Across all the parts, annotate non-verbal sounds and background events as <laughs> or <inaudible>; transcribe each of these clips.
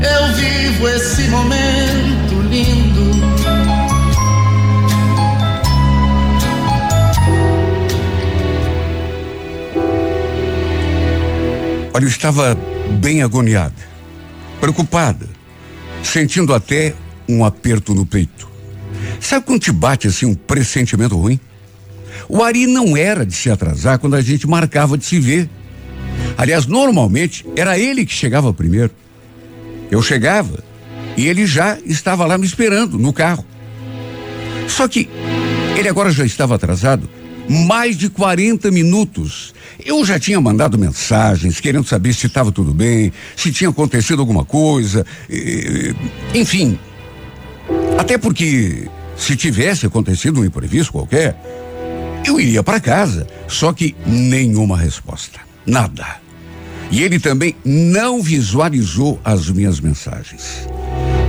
eu vivo esse momento lindo. Olha, eu estava bem agoniada, preocupada, sentindo até um aperto no peito. Sabe quando te bate assim um pressentimento ruim? O Ari não era de se atrasar quando a gente marcava de se ver. Aliás, normalmente era ele que chegava primeiro. Eu chegava e ele já estava lá me esperando no carro. Só que ele agora já estava atrasado mais de 40 minutos. Eu já tinha mandado mensagens querendo saber se estava tudo bem, se tinha acontecido alguma coisa, enfim. Até porque se tivesse acontecido um imprevisto qualquer, eu iria para casa. Só que nenhuma resposta. Nada. E ele também não visualizou as minhas mensagens.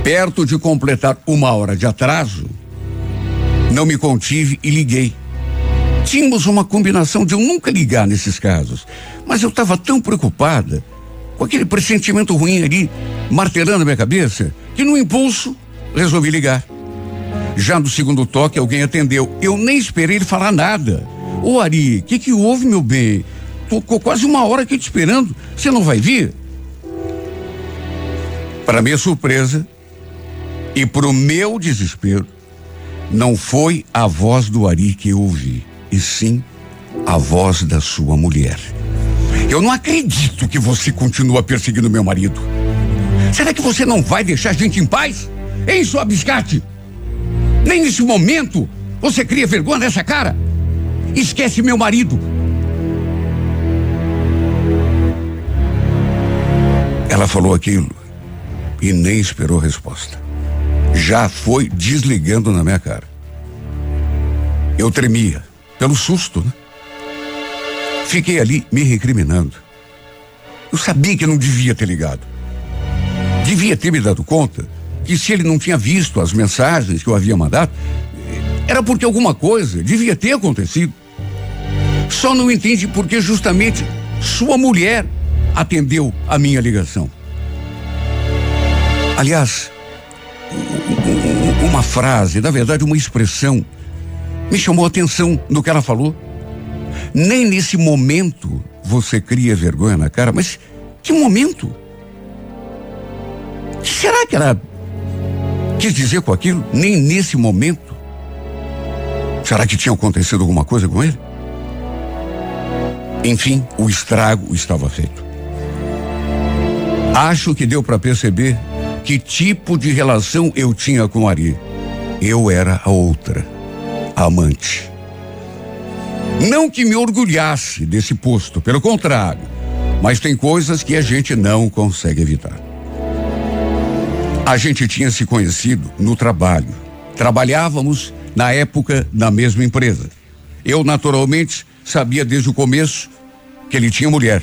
Perto de completar uma hora de atraso, não me contive e liguei. Tínhamos uma combinação de eu nunca ligar nesses casos, mas eu estava tão preocupada com aquele pressentimento ruim ali, martelando a minha cabeça, que no impulso resolvi ligar. Já no segundo toque, alguém atendeu. Eu nem esperei ele falar nada. Ô Ari, o que, que houve, meu bem? Tô quase uma hora aqui te esperando. Você não vai vir? Para minha surpresa e para o meu desespero, não foi a voz do Ari que eu ouvi, e sim a voz da sua mulher. Eu não acredito que você continua perseguindo meu marido. Será que você não vai deixar a gente em paz? Hein, sua biscate? Nem nesse momento você cria vergonha nessa cara? Esquece meu marido. Ela falou aquilo e nem esperou resposta. Já foi desligando na minha cara. Eu tremia, pelo susto, né? Fiquei ali me recriminando. Eu sabia que não devia ter ligado. Devia ter me dado conta que se ele não tinha visto as mensagens que eu havia mandado, era porque alguma coisa devia ter acontecido. Só não entende porque justamente sua mulher atendeu a minha ligação. Aliás, uma frase, na verdade, uma expressão, me chamou a atenção no que ela falou. Nem nesse momento você cria vergonha na cara, mas que momento? Será que ela quis dizer com aquilo? Nem nesse momento. Será que tinha acontecido alguma coisa com ele? Enfim, o estrago estava feito. Acho que deu para perceber que tipo de relação eu tinha com Ari. Eu era a outra, a amante. Não que me orgulhasse desse posto, pelo contrário, mas tem coisas que a gente não consegue evitar. A gente tinha se conhecido no trabalho. Trabalhávamos, na época, na mesma empresa. Eu, naturalmente, sabia desde o começo que ele tinha mulher.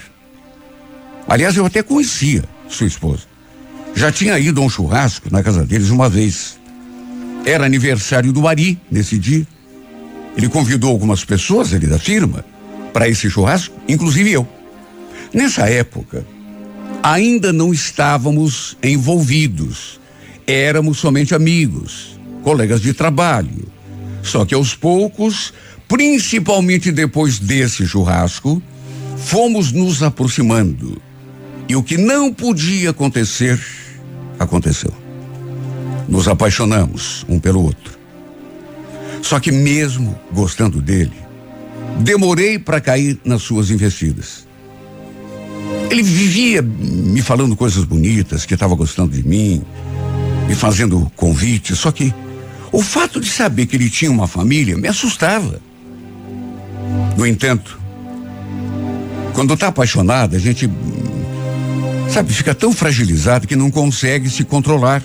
Aliás, eu até conhecia sua esposa. Já tinha ido a um churrasco na casa deles uma vez. Era aniversário do Ari nesse dia. Ele convidou algumas pessoas ali da firma para esse churrasco, inclusive eu. Nessa época, ainda não estávamos envolvidos. Éramos somente amigos, colegas de trabalho. Só que aos poucos, principalmente depois desse churrasco, fomos nos aproximando. E o que não podia acontecer, aconteceu. Nos apaixonamos um pelo outro. Só que mesmo gostando dele, demorei para cair nas suas investidas. Ele vivia me falando coisas bonitas, que estava gostando de mim, me fazendo convites, só que o fato de saber que ele tinha uma família me assustava. No entanto, quando está apaixonado, a gente, sabe, fica tão fragilizado que não consegue se controlar.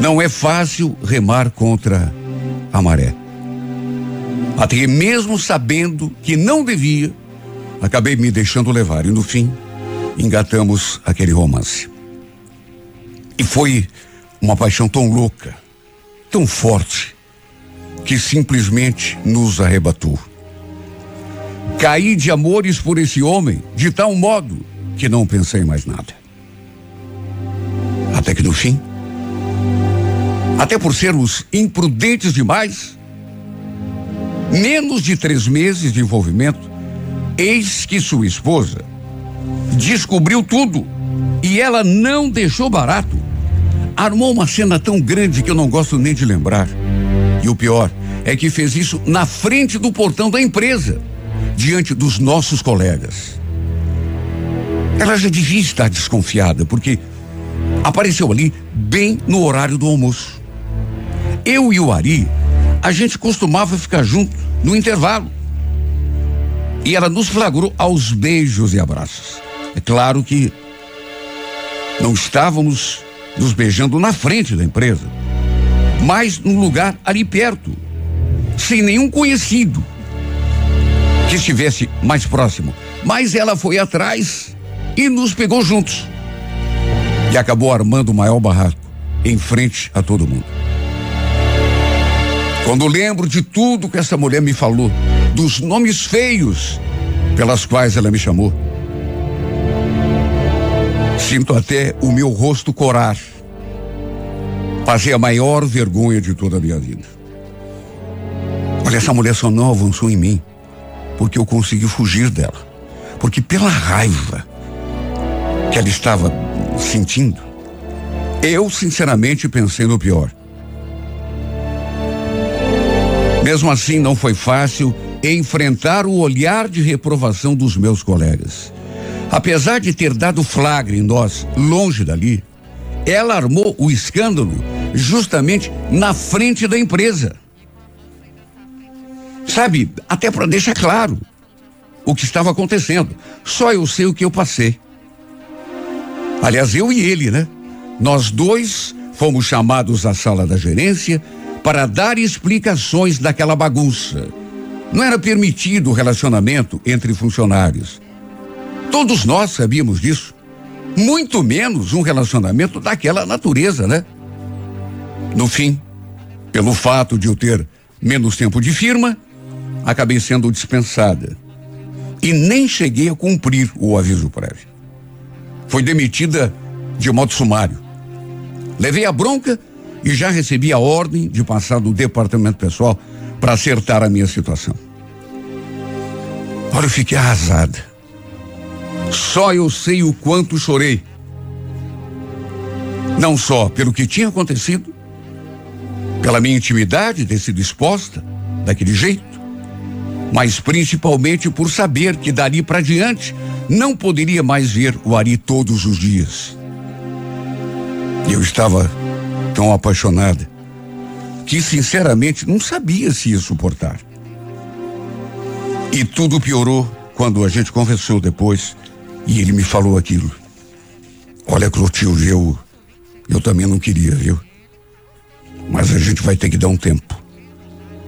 Não é fácil remar contra a maré. Até mesmo sabendo que não devia, acabei me deixando levar e no fim engatamos aquele romance. E foi uma paixão tão louca, tão forte, que simplesmente nos arrebatou. Caí de amores por esse homem de tal modo que não pensei mais nada. Até que no fim, até por sermos imprudentes demais, menos de três meses de envolvimento, eis que sua esposa descobriu tudo e ela não deixou barato. Armou uma cena tão grande que eu não gosto nem de lembrar. E o pior é que fez isso na frente do portão da empresa, diante dos nossos colegas. Ela já devia estar desconfiada, porque apareceu ali bem no horário do almoço. Eu e o Ari, a gente costumava ficar junto no intervalo. E ela nos flagrou aos beijos e abraços. É claro que não estávamos nos beijando na frente da empresa, mas num lugar ali perto, sem nenhum conhecido que estivesse mais próximo. Mas ela foi atrás e nos pegou juntos. E acabou armando o maior barraco em frente a todo mundo. Quando lembro de tudo que essa mulher me falou, dos nomes feios pelas quais ela me chamou, sinto até o meu rosto corar. Passei a maior vergonha de toda a minha vida. Olha, essa mulher só não avançou em mim porque eu consegui fugir dela. Porque pela raiva que ela estava sentindo, eu sinceramente pensei no pior. Mesmo assim, não foi fácil enfrentar o olhar de reprovação dos meus colegas. Apesar de ter dado flagre em nós, longe dali, ela armou o escândalo justamente na frente da empresa. Sabe, até para deixar claro o que estava acontecendo. Só eu sei o que eu passei. Aliás, eu e ele, né? Nós dois fomos chamados à sala da gerência para dar explicações daquela bagunça. Não era permitido o relacionamento entre funcionários. Todos nós sabíamos disso. Muito menos um relacionamento daquela natureza, né? No fim, pelo fato de eu ter menos tempo de firma, acabei sendo dispensada. E nem cheguei a cumprir o aviso prévio. Foi demitida de modo sumário. Levei a bronca e já recebi a ordem de passar do departamento pessoal para acertar a minha situação. Olha, eu fiquei arrasada. Só eu sei o quanto chorei. Não só pelo que tinha acontecido, pela minha intimidade ter sido exposta daquele jeito, mas principalmente por saber que dali para diante não poderia mais ver o Ari todos os dias. Eu estava tão apaixonada que sinceramente não sabia se ia suportar. E tudo piorou quando a gente conversou depois e ele me falou aquilo. Olha, Clotilde, eu eu também não queria, viu? Mas a gente vai ter que dar um tempo.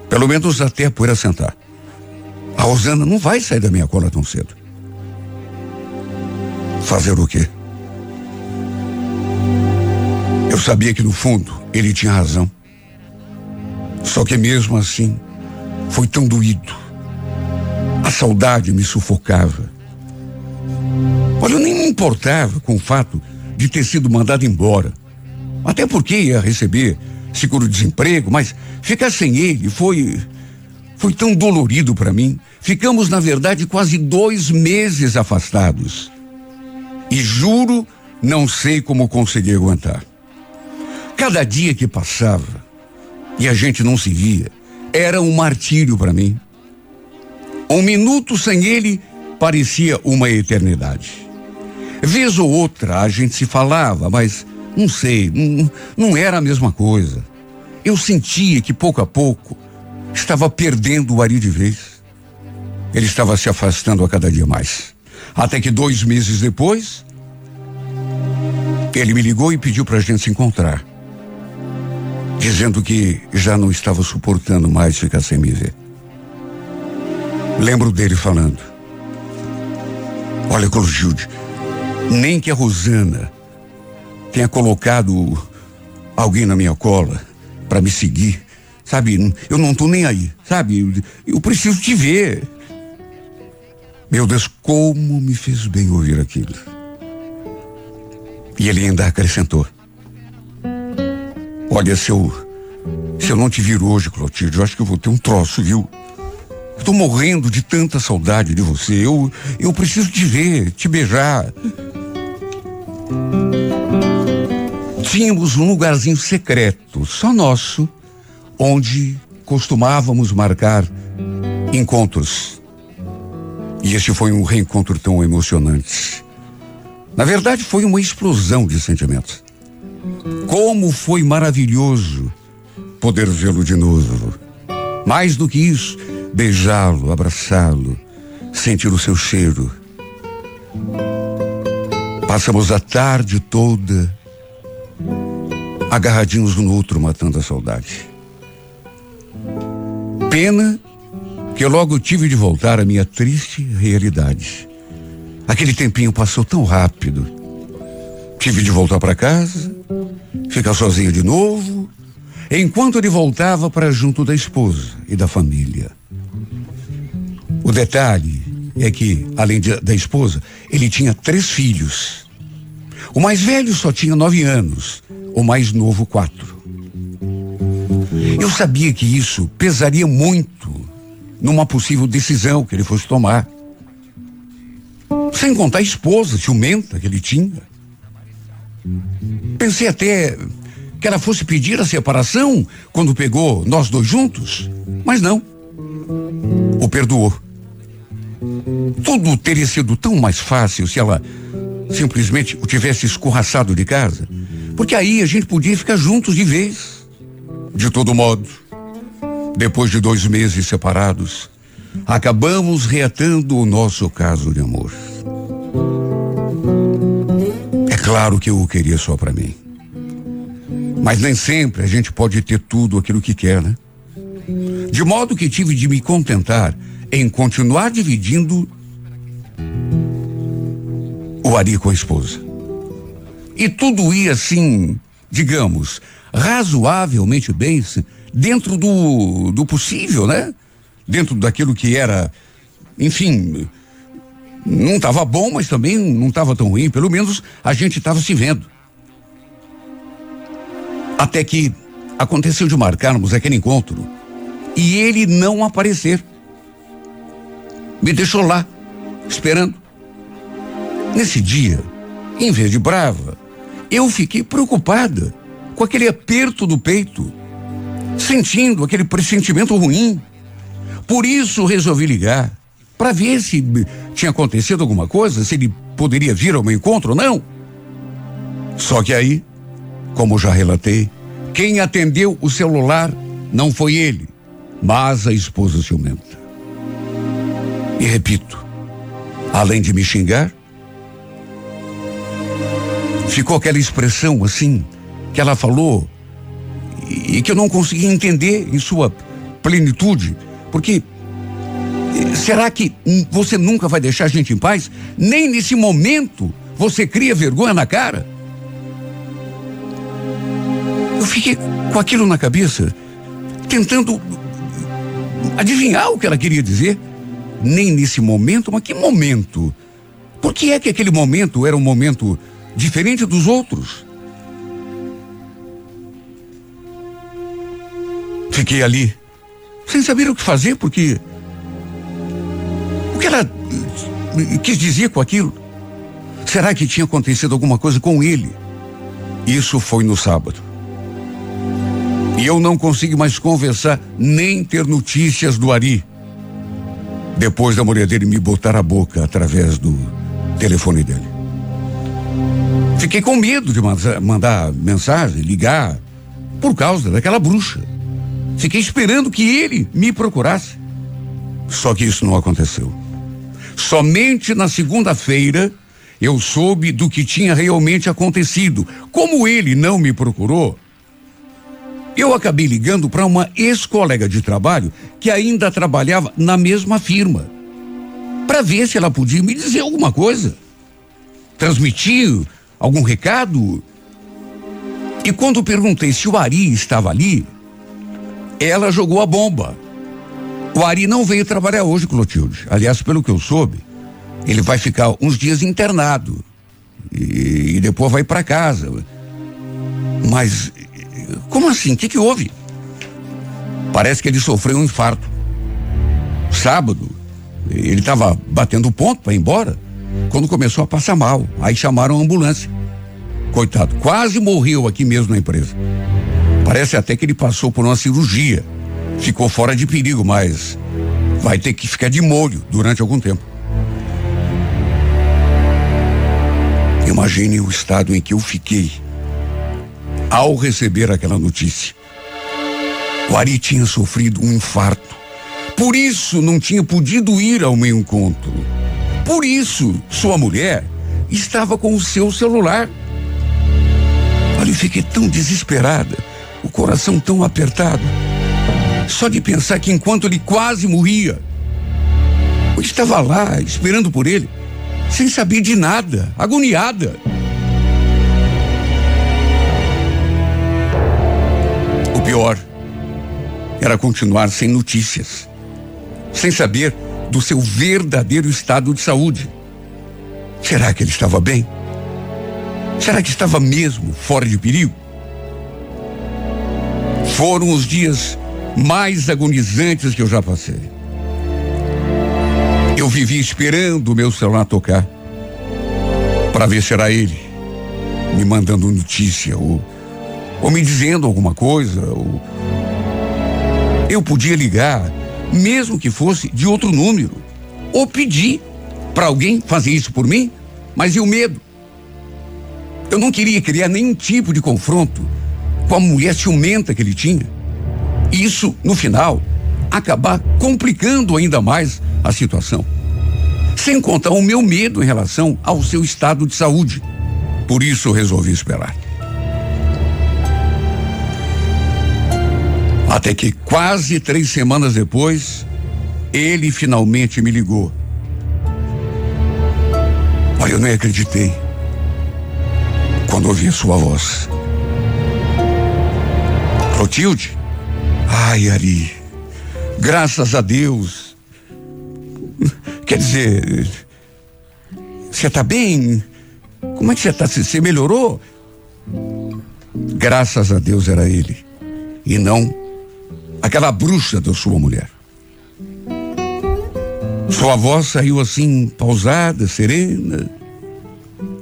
Pelo menos até a poeira sentar. A Rosana não vai sair da minha cola tão cedo. Fazer o quê? Eu sabia que no fundo ele tinha razão. Só que mesmo assim, foi tão doído. A saudade me sufocava. Olha, eu nem me importava com o fato de ter sido mandado embora. Até porque ia receber seguro-desemprego, mas ficar sem ele foi. Foi tão dolorido para mim. Ficamos, na verdade, quase dois meses afastados. E juro, não sei como consegui aguentar. Cada dia que passava e a gente não se via, era um martírio para mim. Um minuto sem ele parecia uma eternidade. Vez ou outra a gente se falava, mas não sei, não, não era a mesma coisa. Eu sentia que pouco a pouco estava perdendo o Ari de vez. Ele estava se afastando a cada dia mais. Até que dois meses depois, ele me ligou e pediu para a gente se encontrar. dizendo que já não estava suportando mais ficar sem me ver. Lembro dele falando: Olha, Clotilde, nem que a Rosana tenha colocado alguém na minha cola para me seguir, sabe? Eu não tô nem aí, sabe? Eu preciso te ver. Meu Deus, como me fez bem ouvir aquilo. E ele ainda acrescentou: Olha, se eu, se eu não te vir hoje, Clotilde, eu acho que eu vou ter um troço, viu? Estou morrendo de tanta saudade de você. Eu, eu preciso te ver, te beijar. Tínhamos um lugarzinho secreto, só nosso, onde costumávamos marcar encontros. E este foi um reencontro tão emocionante. Na verdade, foi uma explosão de sentimentos. Como foi maravilhoso poder vê-lo de novo. Mais do que isso, beijá-lo, abraçá-lo, sentir o seu cheiro. Passamos a tarde toda agarradinhos um no outro, matando a saudade. Pena que eu logo tive de voltar à minha triste realidade. Aquele tempinho passou tão rápido. Tive de voltar para casa, ficar sozinho de novo, enquanto ele voltava para junto da esposa e da família. O detalhe é que, além de, da esposa, ele tinha três filhos. O mais velho só tinha nove anos, o mais novo quatro. Eu sabia que isso pesaria muito numa possível decisão que ele fosse tomar. Sem contar a esposa ciumenta que ele tinha. Pensei até que ela fosse pedir a separação quando pegou nós dois juntos, mas não. O perdoou. Tudo teria sido tão mais fácil se ela simplesmente o tivesse escorraçado de casa, porque aí a gente podia ficar juntos de vez. De todo modo, depois de dois meses separados, acabamos reatando o nosso caso de amor. É claro que eu o queria só para mim. Mas nem sempre a gente pode ter tudo aquilo que quer, né? De modo que tive de me contentar em continuar dividindo o Ari com a esposa. E tudo ia assim, digamos, razoavelmente bem, dentro do, do possível, né? Dentro daquilo que era, enfim, não estava bom, mas também não estava tão ruim. Pelo menos a gente estava se vendo. Até que aconteceu de marcarmos aquele encontro e ele não aparecer. Me deixou lá, esperando. Nesse dia, em vez de brava, eu fiquei preocupada com aquele aperto do peito, sentindo aquele pressentimento ruim. Por isso resolvi ligar para ver se tinha acontecido alguma coisa, se ele poderia vir ao meu encontro ou não. Só que aí, como já relatei, quem atendeu o celular não foi ele, mas a esposa ciumenta. E repito, além de me xingar, ficou aquela expressão assim que ela falou e que eu não consegui entender em sua plenitude, porque eh, será que você nunca vai deixar a gente em paz? Nem nesse momento você cria vergonha na cara? Eu fiquei com aquilo na cabeça, tentando adivinhar o que ela queria dizer. Nem nesse momento, mas que momento? Por que é que aquele momento era um momento diferente dos outros? Fiquei ali, sem saber o que fazer, porque. O que ela quis dizer com aquilo? Será que tinha acontecido alguma coisa com ele? Isso foi no sábado. E eu não consigo mais conversar nem ter notícias do Ari. Depois da mulher dele me botar a boca através do telefone dele. Fiquei com medo de mandar mensagem, ligar, por causa daquela bruxa. Fiquei esperando que ele me procurasse. Só que isso não aconteceu. Somente na segunda-feira eu soube do que tinha realmente acontecido. Como ele não me procurou, Eu acabei ligando para uma ex-colega de trabalho que ainda trabalhava na mesma firma, para ver se ela podia me dizer alguma coisa, transmitir algum recado. E quando perguntei se o Ari estava ali, ela jogou a bomba. O Ari não veio trabalhar hoje, Clotilde. Aliás, pelo que eu soube, ele vai ficar uns dias internado e, e depois vai para casa. Mas como assim? O que, que houve? Parece que ele sofreu um infarto. Sábado, ele estava batendo ponto para ir embora quando começou a passar mal. Aí chamaram a ambulância. Coitado, quase morreu aqui mesmo na empresa. Parece até que ele passou por uma cirurgia. Ficou fora de perigo, mas vai ter que ficar de molho durante algum tempo. Imagine o estado em que eu fiquei ao receber aquela notícia. O Ari tinha sofrido um infarto. Por isso não tinha podido ir ao meu encontro. Por isso, sua mulher estava com o seu celular. Olha, eu fiquei tão desesperada, o coração tão apertado. Só de pensar que enquanto ele quase morria, eu estava lá esperando por ele, sem saber de nada, agoniada. O pior era continuar sem notícias, sem saber do seu verdadeiro estado de saúde. Será que ele estava bem? Será que estava mesmo fora de perigo? Foram os dias mais agonizantes que eu já passei. Eu vivi esperando o meu celular tocar para ver se era ele me mandando notícia ou, ou me dizendo alguma coisa. Ou... Eu podia ligar, mesmo que fosse de outro número, ou pedir para alguém fazer isso por mim, mas e o medo? Eu não queria criar nenhum tipo de confronto com a mulher ciumenta que ele tinha. Isso, no final, acabar complicando ainda mais a situação. Sem contar o meu medo em relação ao seu estado de saúde. Por isso resolvi esperar. Até que quase três semanas depois, ele finalmente me ligou. Olha, eu nem acreditei quando ouvi a sua voz. Clotilde? Ai, Ari, graças a Deus. Quer dizer, você está bem? Como é que você está? Você melhorou? Graças a Deus era ele. E não aquela bruxa da sua mulher. Sua voz saiu assim, pausada, serena.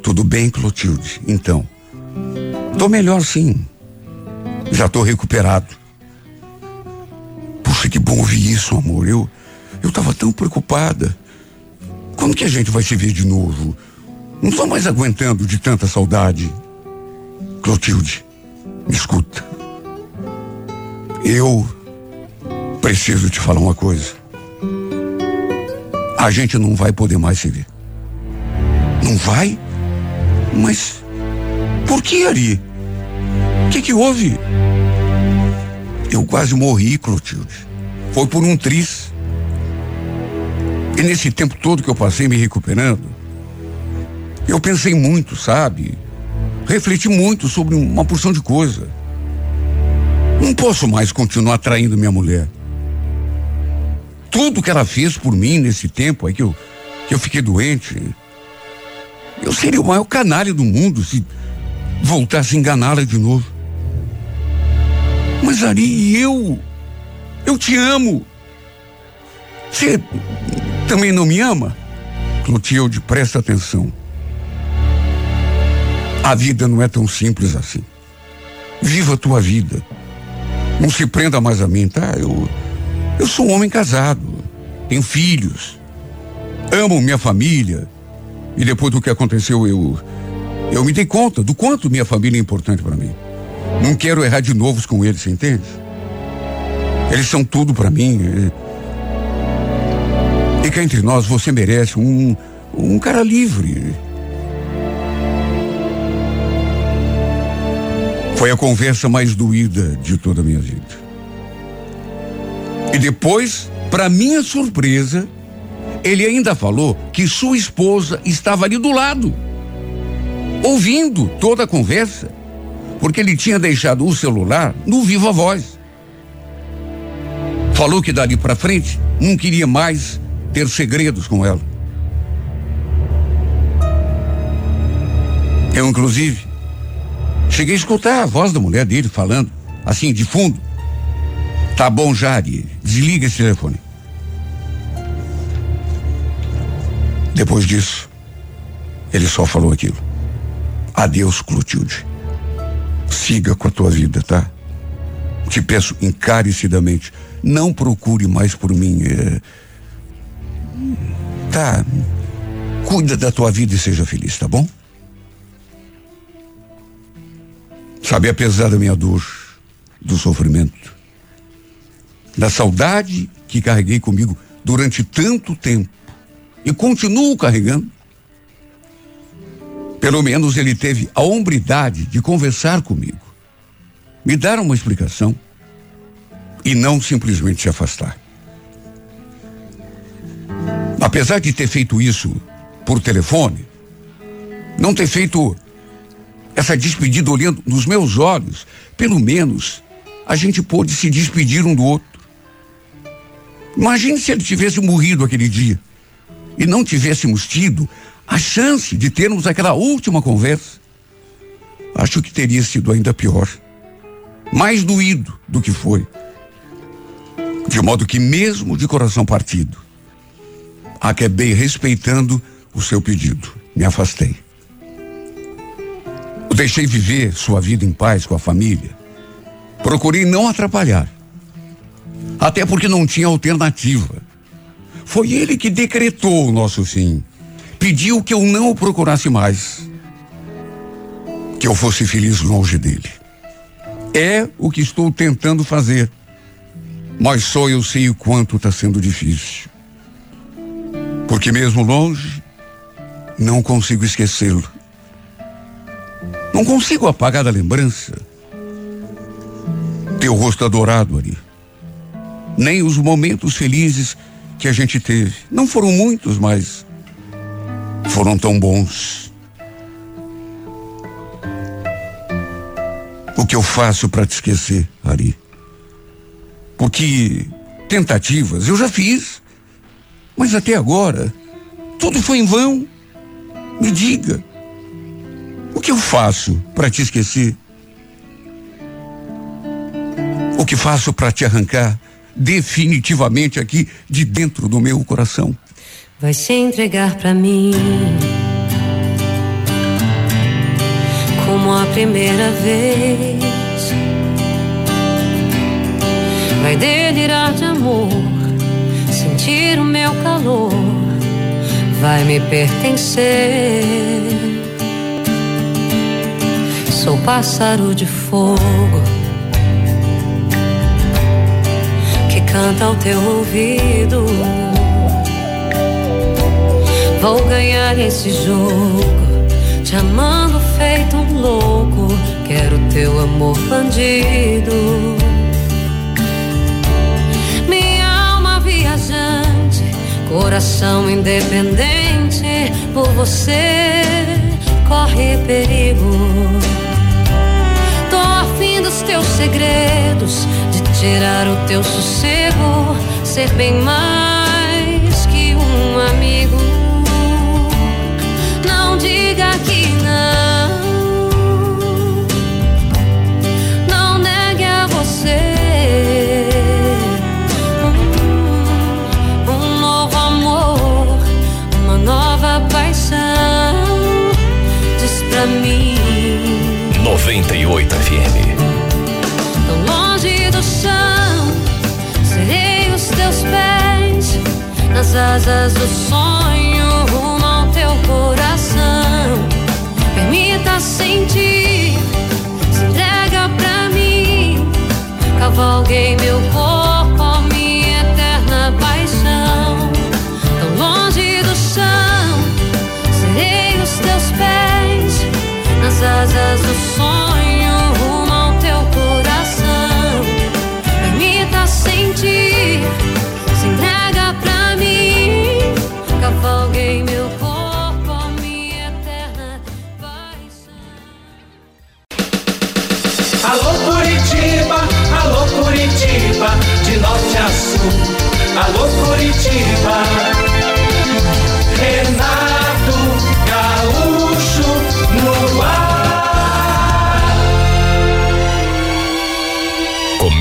Tudo bem, Clotilde? Então. Tô melhor sim. Já tô recuperado. Puxa, que bom ouvir isso, amor. Eu, eu tava tão preocupada. Quando que a gente vai se ver de novo? Não tô mais aguentando de tanta saudade. Clotilde, me escuta. Eu preciso te falar uma coisa. A gente não vai poder mais se ver. Não vai? Mas por que, Ari? O que, que houve? Eu quase morri, Clotilde. Foi por um tris. E nesse tempo todo que eu passei me recuperando, eu pensei muito, sabe? Refleti muito sobre uma porção de coisa. Não posso mais continuar traindo minha mulher. Tudo que ela fez por mim nesse tempo aí que eu, que eu fiquei doente. Eu seria o maior canalha do mundo se voltasse a enganá-la de novo. Mas Ari, eu. Eu te amo. Você também não me ama? Clotilde, presta atenção. A vida não é tão simples assim. Viva a tua vida. Não se prenda mais a mim, tá? Eu, eu sou um homem casado, tenho filhos, amo minha família. E depois do que aconteceu, eu eu me dei conta do quanto minha família é importante para mim. Não quero errar de novo com eles, você entende? Eles são tudo para mim. E cá entre nós, você merece um, um cara livre. Foi Foi a conversa mais doída de toda a minha vida. E depois, para minha surpresa, ele ainda falou que sua esposa estava ali do lado, ouvindo toda a conversa, porque ele tinha deixado o celular no viva voz. Falou que dali para frente não queria mais ter segredos com ela. Eu, inclusive, cheguei a escutar a voz da mulher dele falando, assim, de fundo. Tá bom, Jari, desliga esse telefone. Depois disso, ele só falou aquilo. Adeus, Clotilde. Siga com a tua vida, tá? Te peço encarecidamente, não procure mais por mim. É... Tá. Cuida da tua vida e seja feliz, tá bom? Sabe, apesar da minha dor, do sofrimento, da saudade que carreguei comigo durante tanto tempo e continuo carregando, pelo menos ele teve a hombridade de conversar comigo, me dar uma explicação e não simplesmente se afastar. Apesar de ter feito isso por telefone, não ter feito essa despedida olhando nos meus olhos, pelo menos a gente pôde se despedir um do outro. Imagine se ele tivesse morrido aquele dia e não tivéssemos tido a chance de termos aquela última conversa. Acho que teria sido ainda pior. Mais doído do que foi. De modo que, mesmo de coração partido, acabei respeitando o seu pedido. Me afastei. O deixei viver sua vida em paz com a família. Procurei não atrapalhar. Até porque não tinha alternativa. Foi ele que decretou o nosso fim. Pediu que eu não o procurasse mais. Que eu fosse feliz longe dele. É o que estou tentando fazer. Mas só eu sei o quanto está sendo difícil. Porque mesmo longe, não consigo esquecê-lo. Não consigo apagar da lembrança teu rosto adorado ali. Nem os momentos felizes que a gente teve. Não foram muitos, mas foram tão bons. O que eu faço para te esquecer, Ari? Porque tentativas eu já fiz, mas até agora tudo foi em vão. Me diga, o que eu faço para te esquecer? O que faço para te arrancar definitivamente aqui de dentro do meu coração? Vai se entregar para mim como a primeira vez. Vai delirar de amor, sentir o meu calor, vai me pertencer. Sou pássaro de fogo que canta ao teu ouvido. Vou ganhar esse jogo, te amando feito um louco. Quero teu amor bandido. Minha alma viajante, coração independente, por você corre perigo dos teus segredos, de tirar o teu sossego, ser bem mais que um amigo. 98 FM. nas asas do sonho rumo ao teu coração. Permita sentir, se entrega pra mim. Cavalguei meu corpo, sonho rumo ao teu coração. Permita sentir, se entrega pra mim. Cavalguei meu corpo, a minha eterna paixão. Alô Curitiba, alô Curitiba, de norte a sul. Alô Curitiba, Renato.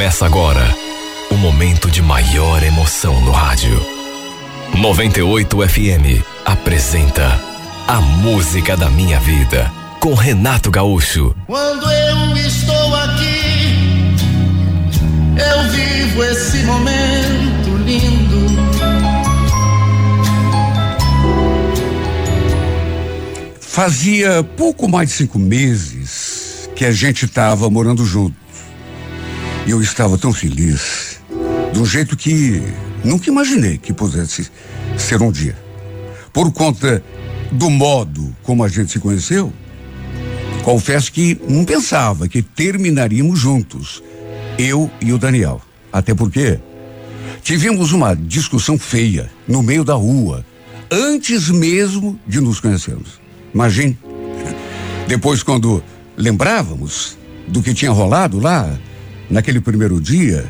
Começa agora o momento de maior emoção no rádio. 98 FM apresenta A Música da Minha Vida com Renato Gaúcho. Quando eu estou aqui, eu vivo esse momento lindo. Fazia pouco mais de cinco meses que a gente estava morando junto. E eu estava tão feliz, de um jeito que nunca imaginei que pudesse ser um dia. Por conta do modo como a gente se conheceu, confesso que não pensava que terminaríamos juntos, eu e o Daniel. Até porque tivemos uma discussão feia no meio da rua, antes mesmo de nos conhecermos. Imagine. Depois, quando lembrávamos do que tinha rolado lá, naquele primeiro dia,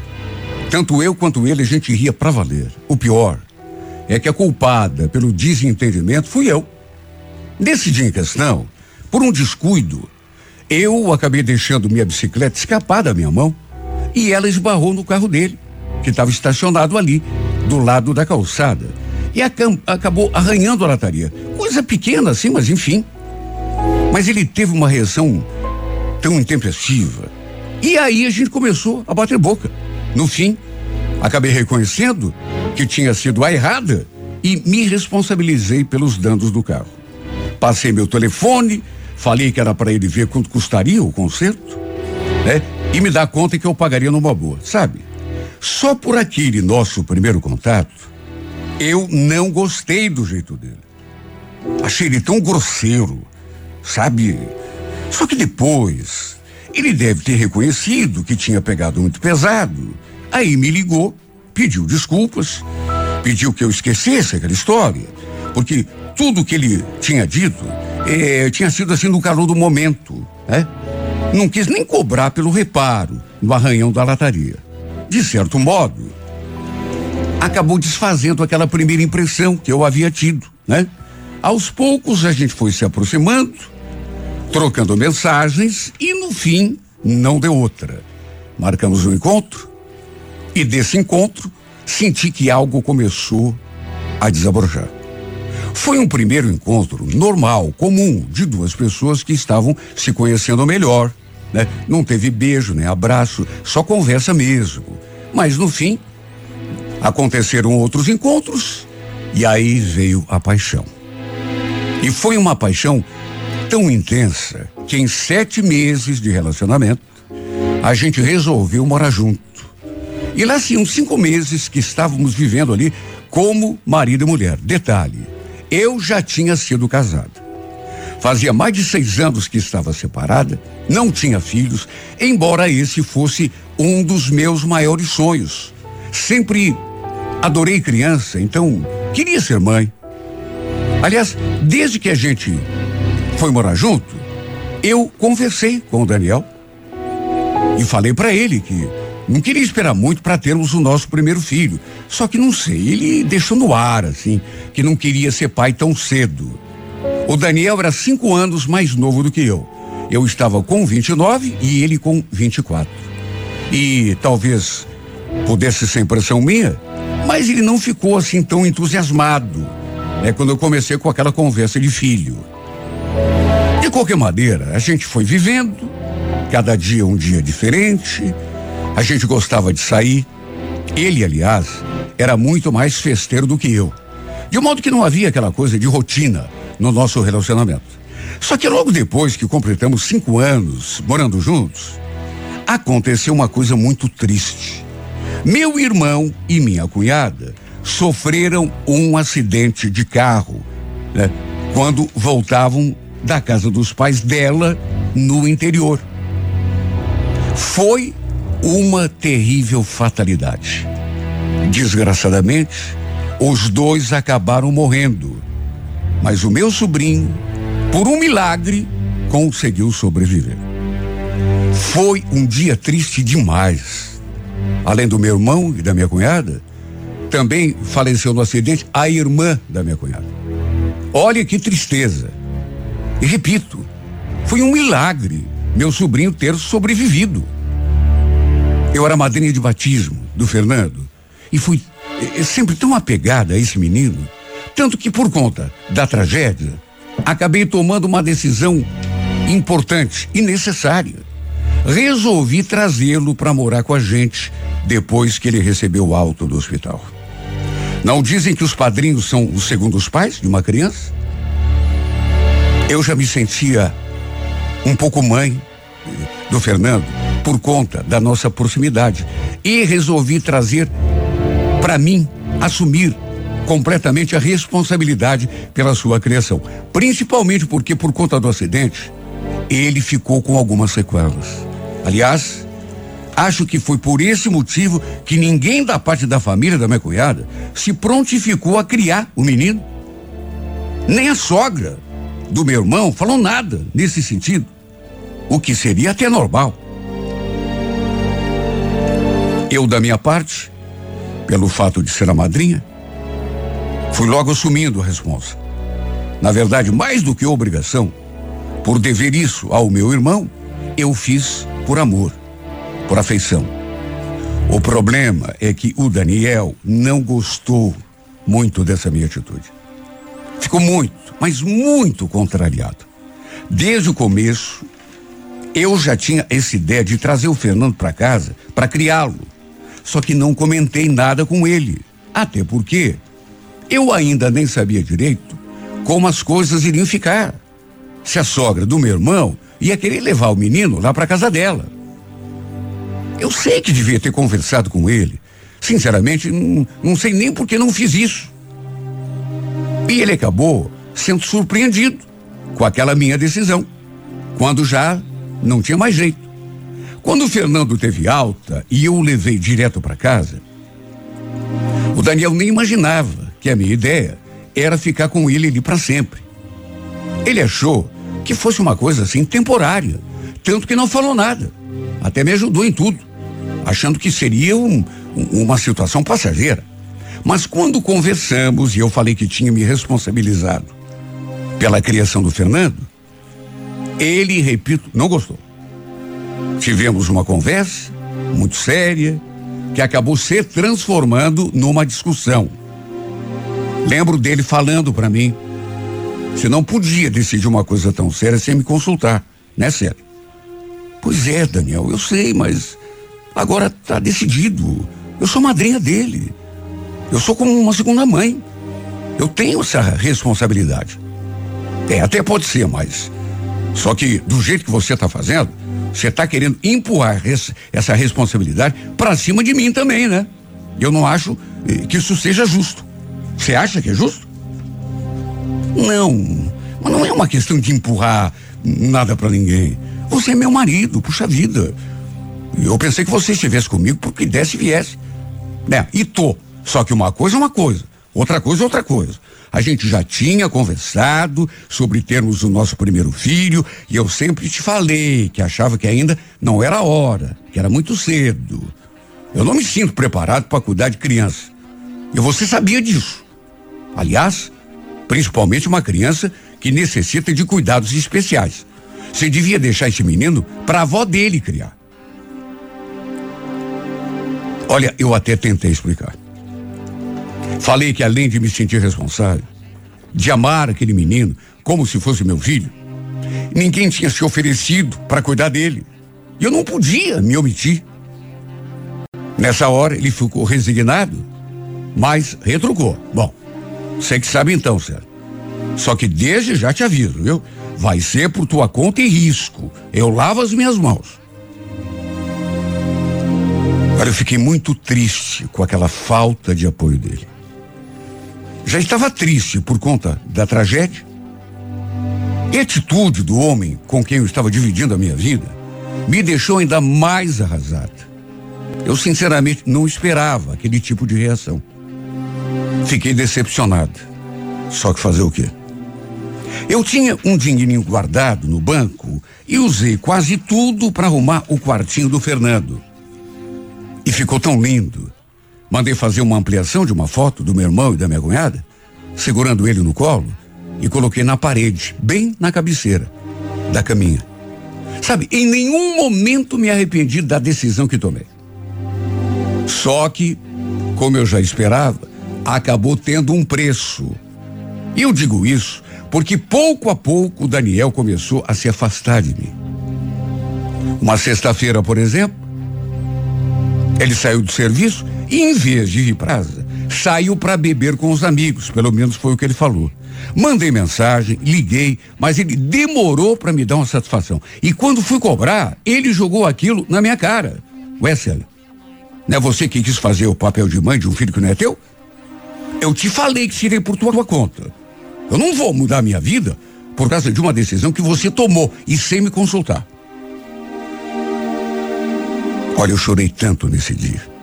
tanto eu quanto ele a gente ria pra valer. O pior é que a culpada pelo desentendimento fui eu. Nesse dia em questão, por um descuido, eu acabei deixando minha bicicleta escapar da minha mão e ela esbarrou no carro dele, que estava estacionado ali, do lado da calçada, e acabou arranhando a lataria. Coisa pequena assim, mas enfim. Mas ele teve uma reação tão intempestiva. E aí a gente começou a bater boca. No fim, acabei reconhecendo que tinha sido a errada e me responsabilizei pelos danos do carro. Passei meu telefone, falei que era para ele ver quanto custaria o conserto, né? E me dar conta que eu pagaria numa boa, sabe? Só por aquele nosso primeiro contato, eu não gostei do jeito dele. Achei ele tão grosseiro, sabe? Só que depois, ele deve ter reconhecido que tinha pegado muito pesado. Aí me ligou, pediu desculpas, pediu que eu esquecesse aquela história, porque tudo que ele tinha dito eh, tinha sido assim no calor do momento, né? Não quis nem cobrar pelo reparo no arranhão da lataria. De certo modo, acabou desfazendo aquela primeira impressão que eu havia tido, né? Aos poucos a gente foi se aproximando, trocando mensagens e no fim não deu outra. Marcamos um encontro e desse encontro senti que algo começou a desabrochar. Foi um primeiro encontro normal, comum, de duas pessoas que estavam se conhecendo melhor, né? Não teve beijo nem abraço, só conversa mesmo. Mas no fim, aconteceram outros encontros e aí veio a paixão. E foi uma paixão tão intensa que em sete meses de relacionamento a gente resolveu morar junto. E lá sim, uns cinco meses que estávamos vivendo ali como marido e mulher. Detalhe, eu já tinha sido casado. Fazia mais de seis anos que estava separada, não tinha filhos, embora esse fosse um dos meus maiores sonhos. Sempre adorei criança, então queria ser mãe. Aliás, desde que a gente foi morar junto, eu conversei com o Daniel e falei para ele que não queria esperar muito para termos o nosso primeiro filho. Só que não sei, ele deixou no ar, assim, que não queria ser pai tão cedo. O Daniel era cinco anos mais novo do que eu. Eu estava com 29 e ele com 24. E talvez pudesse ser impressão minha, mas ele não ficou assim tão entusiasmado, né? Quando eu comecei com aquela conversa de filho. De qualquer maneira, a gente foi vivendo, cada dia um dia diferente. A gente gostava de sair. Ele, aliás, era muito mais festeiro do que eu. De modo que não havia aquela coisa de rotina no nosso relacionamento. Só que logo depois que completamos cinco anos morando juntos, aconteceu uma coisa muito triste. Meu irmão e minha cunhada sofreram um acidente de carro né, quando voltavam da casa dos pais dela no interior. Foi uma terrível fatalidade. Desgraçadamente, os dois acabaram morrendo. Mas o meu sobrinho, por um milagre, conseguiu sobreviver. Foi um dia triste demais. além do meu irmão e da minha cunhada, também faleceu no acidente a irmã da minha cunhada. Olha que tristeza. E repito, foi um milagre meu sobrinho ter sobrevivido. Eu era madrinha de batismo do Fernando e fui eh, sempre tão apegada a esse menino, tanto que por conta da tragédia, acabei tomando uma decisão importante e necessária. Resolvi trazê-lo para morar com a gente depois que ele recebeu o alto do hospital. Não dizem que os padrinhos são os segundos pais de uma criança? Eu já me sentia um pouco mãe do Fernando por conta da nossa proximidade e resolvi trazer para mim assumir completamente a responsabilidade pela sua criação, principalmente porque por conta do acidente ele ficou com algumas sequelas. Aliás, acho que foi por esse motivo que ninguém da parte da família da minha cunhada se prontificou a criar o menino. Nem a sogra do meu irmão falou nada nesse sentido, o que seria até normal. Eu, da minha parte, pelo fato de ser a madrinha, fui logo assumindo a responsa. Na verdade, mais do que obrigação, por dever isso ao meu irmão, eu fiz por amor, por afeição. O problema é que o Daniel não gostou muito dessa minha atitude. Ficou muito, mas muito contrariado. Desde o começo, eu já tinha essa ideia de trazer o Fernando para casa para criá-lo. Só que não comentei nada com ele. Até porque eu ainda nem sabia direito como as coisas iriam ficar. Se a sogra do meu irmão ia querer levar o menino lá para casa dela. Eu sei que devia ter conversado com ele. Sinceramente, não, não sei nem por que não fiz isso. E ele acabou sendo surpreendido com aquela minha decisão, quando já não tinha mais jeito. Quando o Fernando teve alta e eu o levei direto para casa, o Daniel nem imaginava que a minha ideia era ficar com ele ali para sempre. Ele achou que fosse uma coisa assim temporária, tanto que não falou nada. Até me ajudou em tudo, achando que seria um, uma situação passageira. Mas quando conversamos e eu falei que tinha me responsabilizado pela criação do Fernando, ele, repito, não gostou. Tivemos uma conversa muito séria que acabou se transformando numa discussão. Lembro dele falando para mim: você não podia decidir uma coisa tão séria sem me consultar, né, sério? Pois é, Daniel, eu sei, mas agora tá decidido. Eu sou madrinha dele. Eu sou como uma segunda mãe. Eu tenho essa responsabilidade. É, até pode ser, mas. Só que do jeito que você está fazendo, você está querendo empurrar esse, essa responsabilidade para cima de mim também, né? Eu não acho eh, que isso seja justo. Você acha que é justo? Não, mas não é uma questão de empurrar nada para ninguém. Você é meu marido, puxa vida. Eu pensei que você estivesse comigo porque desse e viesse. Né? E tô. Só que uma coisa é uma coisa, outra coisa é outra coisa. A gente já tinha conversado sobre termos o nosso primeiro filho e eu sempre te falei que achava que ainda não era a hora, que era muito cedo. Eu não me sinto preparado para cuidar de criança. E você sabia disso. Aliás, principalmente uma criança que necessita de cuidados especiais. Você devia deixar esse menino para a avó dele criar. Olha, eu até tentei explicar. Falei que além de me sentir responsável, de amar aquele menino como se fosse meu filho, ninguém tinha se oferecido para cuidar dele. E eu não podia me omitir. Nessa hora ele ficou resignado, mas retrucou. Bom, você que sabe então, Sérgio. Só que desde já te aviso, viu? Vai ser por tua conta e risco. Eu lavo as minhas mãos. Agora eu fiquei muito triste com aquela falta de apoio dele já estava triste por conta da tragédia. E a atitude do homem com quem eu estava dividindo a minha vida me deixou ainda mais arrasada. Eu sinceramente não esperava aquele tipo de reação. Fiquei decepcionado. Só que fazer o quê? Eu tinha um dinheirinho guardado no banco e usei quase tudo para arrumar o quartinho do Fernando. E ficou tão lindo. Mandei fazer uma ampliação de uma foto do meu irmão e da minha cunhada, segurando ele no colo, e coloquei na parede, bem na cabeceira da caminha. Sabe, em nenhum momento me arrependi da decisão que tomei. Só que, como eu já esperava, acabou tendo um preço. E eu digo isso porque pouco a pouco o Daniel começou a se afastar de mim. Uma sexta-feira, por exemplo, ele saiu do serviço em vez de ir para casa, saiu para beber com os amigos, pelo menos foi o que ele falou. Mandei mensagem, liguei, mas ele demorou para me dar uma satisfação. E quando fui cobrar, ele jogou aquilo na minha cara. Célia, não é você que quis fazer o papel de mãe de um filho que não é teu? Eu te falei que seria por tua conta. Eu não vou mudar minha vida por causa de uma decisão que você tomou e sem me consultar. Olha, eu chorei tanto nesse dia.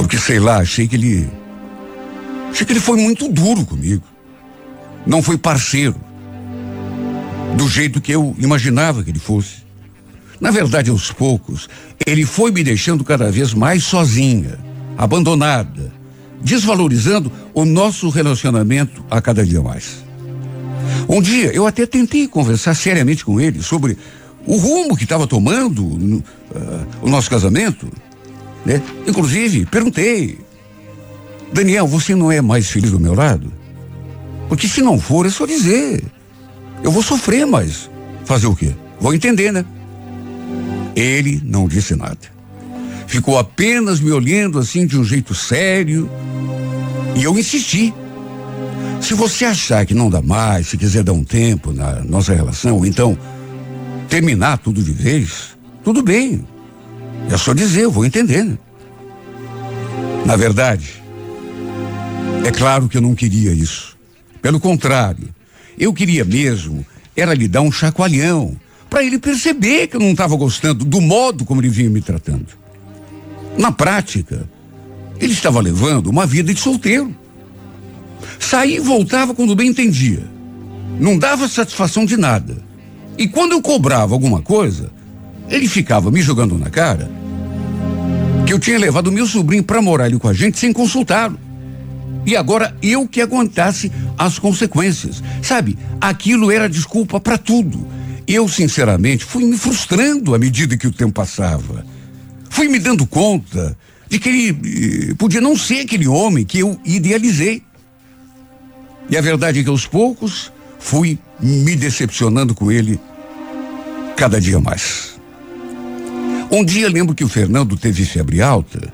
Porque sei lá, achei que ele. Achei que ele foi muito duro comigo. Não foi parceiro. Do jeito que eu imaginava que ele fosse. Na verdade, aos poucos, ele foi me deixando cada vez mais sozinha, abandonada, desvalorizando o nosso relacionamento a cada dia mais. Um dia eu até tentei conversar seriamente com ele sobre o rumo que estava tomando uh, o nosso casamento. Né? Inclusive, perguntei: Daniel, você não é mais feliz do meu lado? Porque se não for, é só dizer. Eu vou sofrer, mas fazer o quê? Vou entender, né? Ele não disse nada. Ficou apenas me olhando assim de um jeito sério. E eu insisti. Se você achar que não dá mais, se quiser dar um tempo na nossa relação, então terminar tudo de vez, tudo bem. É só dizer, eu vou entender. Né? Na verdade, é claro que eu não queria isso. Pelo contrário, eu queria mesmo era lhe dar um chacoalhão para ele perceber que eu não estava gostando do modo como ele vinha me tratando. Na prática, ele estava levando uma vida de solteiro. Saía e voltava quando bem entendia. Não dava satisfação de nada. E quando eu cobrava alguma coisa, ele ficava me jogando na cara que eu tinha levado meu sobrinho para morar ali com a gente sem consultá-lo. E agora eu que aguentasse as consequências. Sabe, aquilo era desculpa para tudo. Eu, sinceramente, fui me frustrando à medida que o tempo passava. Fui me dando conta de que ele eh, podia não ser aquele homem que eu idealizei. E a verdade é que aos poucos fui me decepcionando com ele cada dia mais. Um dia lembro que o Fernando teve febre alta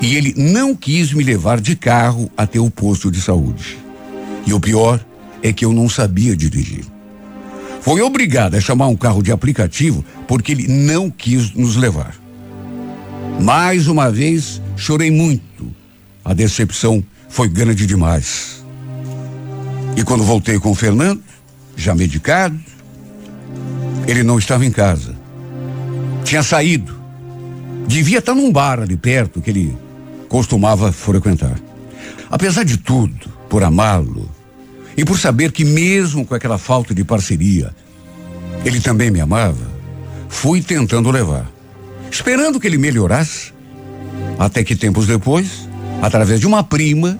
e ele não quis me levar de carro até o posto de saúde. E o pior é que eu não sabia dirigir. Foi obrigado a chamar um carro de aplicativo porque ele não quis nos levar. Mais uma vez, chorei muito. A decepção foi grande demais. E quando voltei com o Fernando, já medicado, ele não estava em casa. Tinha saído. Devia estar num bar ali perto que ele costumava frequentar. Apesar de tudo, por amá-lo e por saber que mesmo com aquela falta de parceria, ele também me amava, fui tentando levar esperando que ele melhorasse. Até que tempos depois, através de uma prima,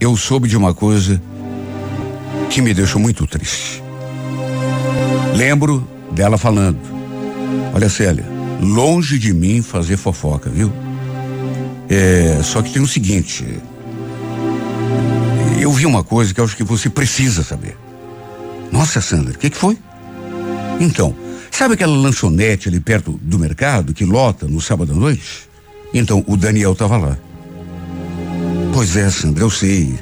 eu soube de uma coisa que me deixou muito triste. Lembro dela falando: Olha, Célia, longe de mim fazer fofoca, viu? É, só que tem o seguinte. Eu vi uma coisa que eu acho que você precisa saber. Nossa, Sandra, o que, que foi? Então, Sabe aquela lanchonete ali perto do mercado que lota no sábado à noite? Então, o Daniel estava lá. Pois é, Sandra, eu sei.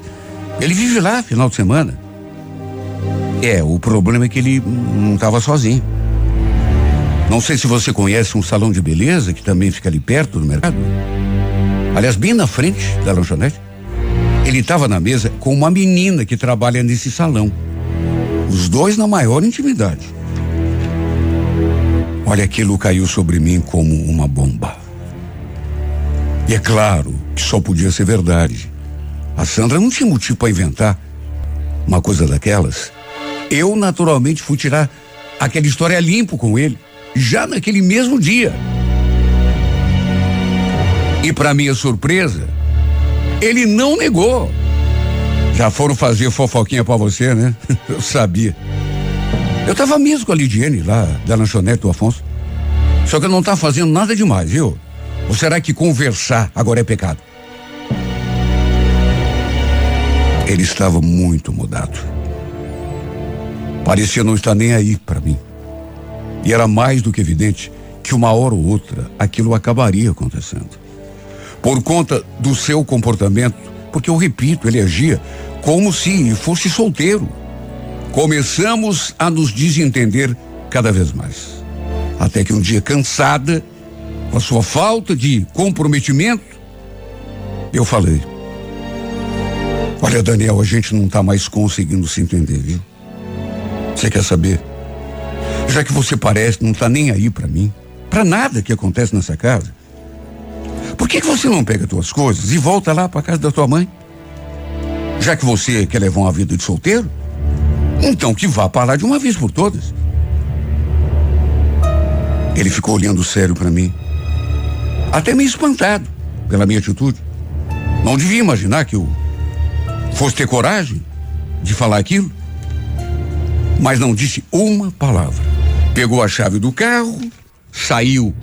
Ele vive lá final de semana. É, o problema é que ele não estava sozinho. Não sei se você conhece um salão de beleza que também fica ali perto do mercado. Aliás, bem na frente da lanchonete. Ele estava na mesa com uma menina que trabalha nesse salão. Os dois na maior intimidade. Olha, aquilo caiu sobre mim como uma bomba. E é claro que só podia ser verdade. A Sandra não tinha motivo para inventar uma coisa daquelas. Eu, naturalmente, fui tirar aquela história limpo com ele, já naquele mesmo dia. E para minha surpresa, ele não negou. Já foram fazer fofoquinha para você, né? <laughs> Eu sabia. Eu tava mesmo com a Lidiane lá, da lanchonete do Afonso. Só que eu não tá fazendo nada demais, viu? Ou será que conversar agora é pecado? Ele estava muito mudado. Parecia não estar nem aí para mim. E era mais do que evidente que uma hora ou outra aquilo acabaria acontecendo. Por conta do seu comportamento, porque eu repito, ele agia como se fosse solteiro. Começamos a nos desentender cada vez mais. Até que um dia, cansada, com a sua falta de comprometimento, eu falei: Olha, Daniel, a gente não está mais conseguindo se entender, viu? Você quer saber? Já que você parece não tá nem aí para mim, para nada que acontece nessa casa, por que, que você não pega tuas coisas e volta lá para casa da tua mãe? Já que você quer levar uma vida de solteiro, então que vá para lá de uma vez por todas. Ele ficou olhando sério para mim, até meio espantado pela minha atitude. Não devia imaginar que eu fosse ter coragem de falar aquilo, mas não disse uma palavra. Pegou a chave do carro, saiu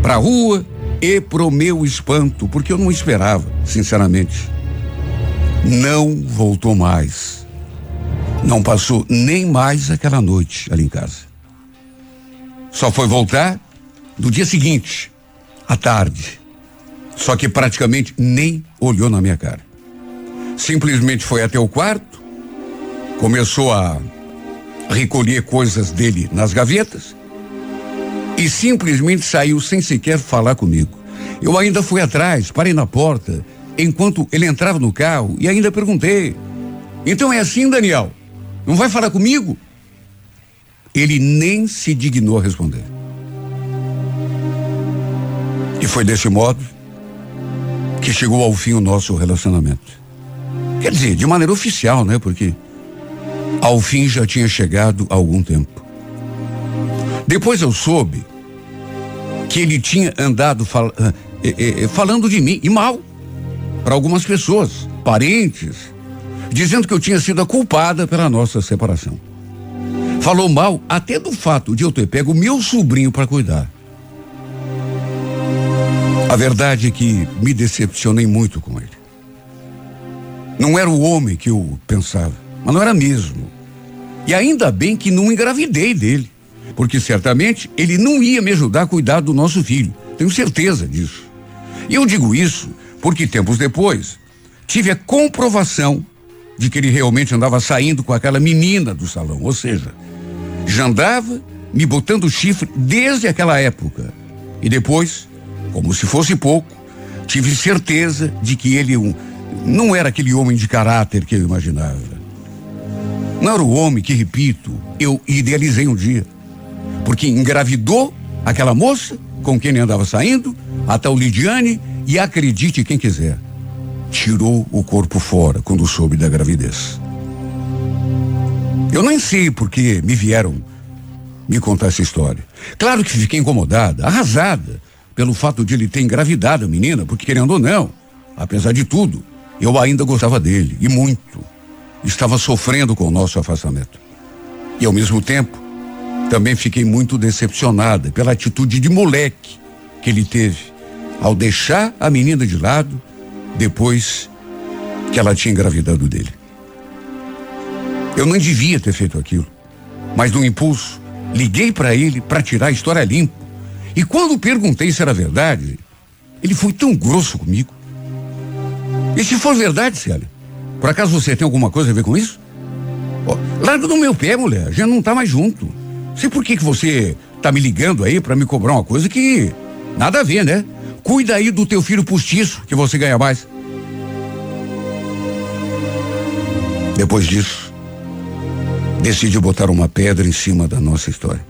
para a rua e pro meu espanto, porque eu não esperava, sinceramente. Não voltou mais. Não passou nem mais aquela noite ali em casa. Só foi voltar no dia seguinte, à tarde. Só que praticamente nem olhou na minha cara simplesmente foi até o quarto, começou a recolher coisas dele nas gavetas e simplesmente saiu sem sequer falar comigo. Eu ainda fui atrás, parei na porta, enquanto ele entrava no carro e ainda perguntei: Então é assim, Daniel? Não vai falar comigo? Ele nem se dignou a responder. E foi desse modo que chegou ao fim o nosso relacionamento. Quer dizer, de maneira oficial, né? Porque ao fim já tinha chegado há algum tempo. Depois eu soube que ele tinha andado fal, eh, eh, eh, falando de mim e mal para algumas pessoas, parentes, dizendo que eu tinha sido a culpada pela nossa separação. Falou mal até do fato de eu ter pego meu sobrinho para cuidar. A verdade é que me decepcionei muito com ele. Não era o homem que eu pensava, mas não era mesmo. E ainda bem que não engravidei dele, porque certamente ele não ia me ajudar a cuidar do nosso filho. Tenho certeza disso. E eu digo isso porque tempos depois tive a comprovação de que ele realmente andava saindo com aquela menina do salão, ou seja, já andava me botando chifre desde aquela época. E depois, como se fosse pouco, tive certeza de que ele um, não era aquele homem de caráter que eu imaginava. Não era o homem que, repito, eu idealizei um dia. Porque engravidou aquela moça com quem ele andava saindo, a tal Lidiane, e acredite quem quiser, tirou o corpo fora quando soube da gravidez. Eu nem sei porque me vieram me contar essa história. Claro que fiquei incomodada, arrasada, pelo fato de ele ter engravidado a menina, porque querendo ou não, apesar de tudo, eu ainda gostava dele, e muito. Estava sofrendo com o nosso afastamento. E ao mesmo tempo, também fiquei muito decepcionada pela atitude de moleque que ele teve ao deixar a menina de lado depois que ela tinha engravidado dele. Eu não devia ter feito aquilo, mas no impulso, liguei para ele para tirar a história limpa. E quando perguntei se era verdade, ele foi tão grosso comigo. E se for verdade, Célia, por acaso você tem alguma coisa a ver com isso? Oh, larga do meu pé, mulher, gente não tá mais junto. Sei por que que você tá me ligando aí para me cobrar uma coisa que nada a ver, né? Cuida aí do teu filho postiço, que você ganha mais. Depois disso, decidi botar uma pedra em cima da nossa história.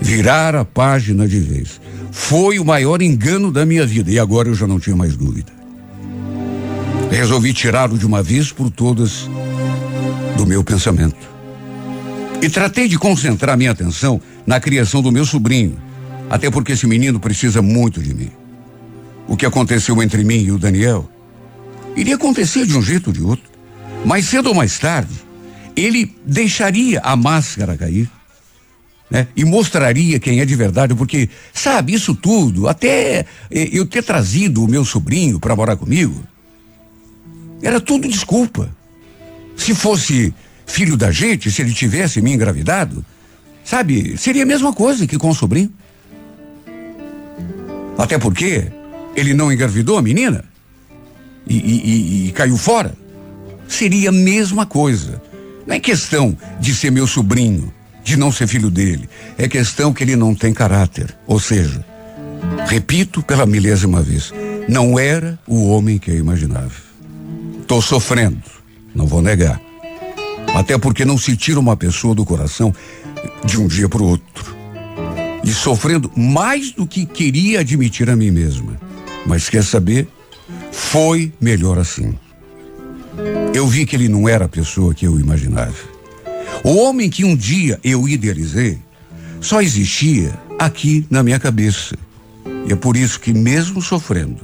Virar a página de vez. Foi o maior engano da minha vida e agora eu já não tinha mais dúvida. Resolvi tirá-lo de uma vez por todas do meu pensamento. E tratei de concentrar minha atenção na criação do meu sobrinho, até porque esse menino precisa muito de mim. o que aconteceu entre mim e o Daniel, iria acontecer de um jeito ou de outro. Mais cedo ou mais tarde, ele deixaria a máscara cair. Né? E mostraria quem é de verdade, porque, sabe, isso tudo, até eh, eu ter trazido o meu sobrinho para morar comigo, era tudo desculpa. Se fosse filho da gente, se ele tivesse me engravidado, sabe, seria a mesma coisa que com o sobrinho. Até porque ele não engravidou a menina e, e, e, e caiu fora. Seria a mesma coisa. Não é questão de ser meu sobrinho, de não ser filho dele. É questão que ele não tem caráter. Ou seja, repito pela milésima vez, não era o homem que eu imaginava. Estou sofrendo, não vou negar. Até porque não se tira uma pessoa do coração de um dia para o outro. E sofrendo mais do que queria admitir a mim mesma. Mas quer saber? Foi melhor assim. Eu vi que ele não era a pessoa que eu imaginava. O homem que um dia eu idealizei só existia aqui na minha cabeça. E é por isso que, mesmo sofrendo,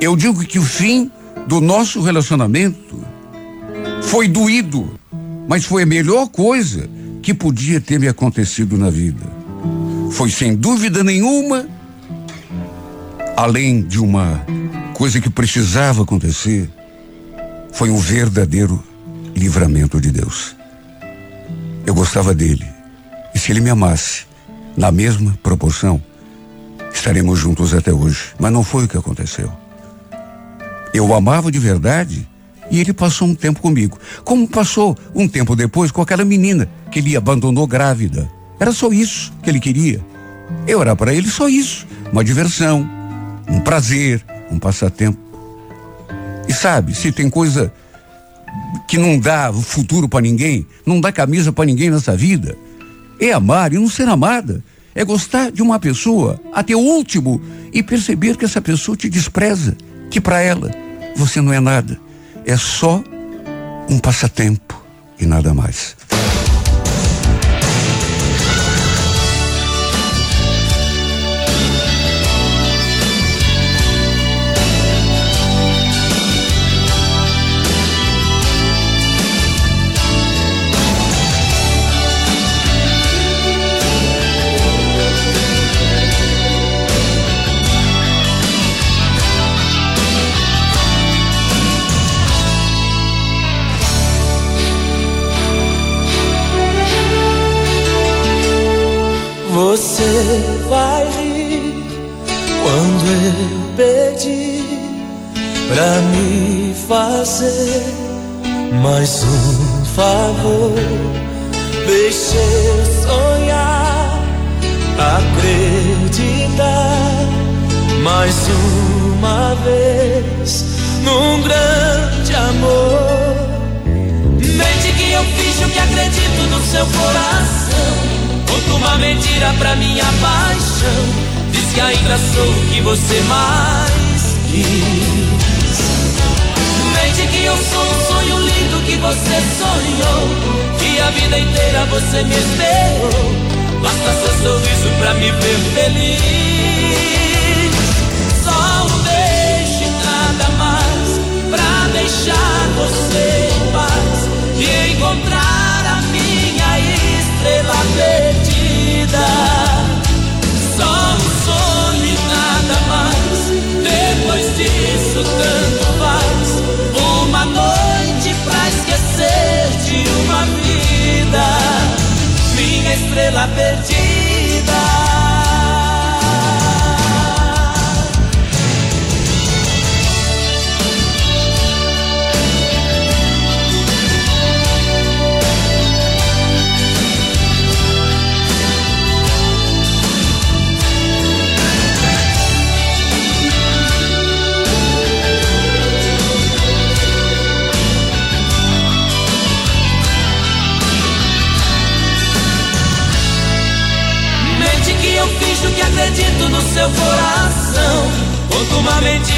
eu digo que o fim do nosso relacionamento foi doído, mas foi a melhor coisa que podia ter me acontecido na vida. Foi sem dúvida nenhuma, além de uma coisa que precisava acontecer, foi um verdadeiro livramento de Deus. Eu gostava dele. E se ele me amasse na mesma proporção, estaremos juntos até hoje. Mas não foi o que aconteceu. Eu o amava de verdade e ele passou um tempo comigo. Como passou um tempo depois com aquela menina que ele abandonou grávida. Era só isso que ele queria. Eu era para ele só isso. Uma diversão, um prazer, um passatempo. E sabe, se tem coisa que não dá futuro para ninguém, não dá camisa para ninguém nessa vida, é amar e não ser amada. É gostar de uma pessoa até o último e perceber que essa pessoa te despreza, que para ela você não é nada. É só um passatempo e nada mais. Você vai rir quando eu pedi pra me fazer mais um favor. Deixe eu sonhar, acreditar mais uma vez num grande amor. Mente que eu fiz o que acredito no seu coração. Conto uma mentira pra minha paixão. Diz que ainda sou o que você mais quis. Mente que eu sou um sonho lindo que você sonhou. Que a vida inteira você me esperou. Basta seu sorriso pra me ver feliz. Só um beijo e nada mais. Pra deixar você em paz. E encontrar estrela perdida.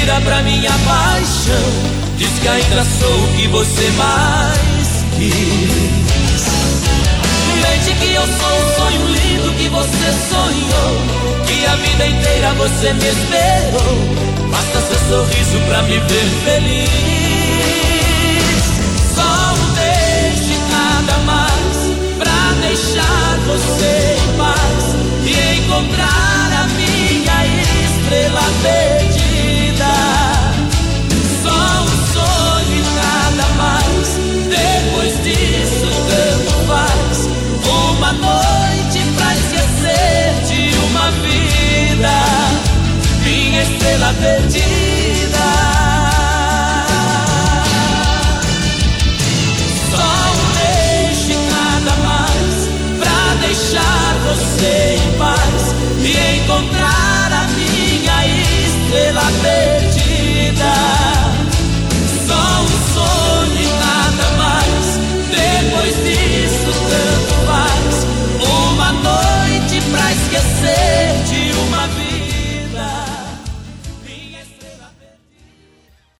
Mentira pra minha paixão. Diz que ainda sou o que você mais quis. Mente que eu sou um sonho lindo que você sonhou. Que a vida inteira você me esperou. Basta seu sorriso pra me ver feliz. Só um beijo e nada mais pra deixar você em paz e encontrar a minha estrela perdida. Estrela perdida. Só um beijo e nada mais pra deixar você em paz e encontrar a minha estrela perdida.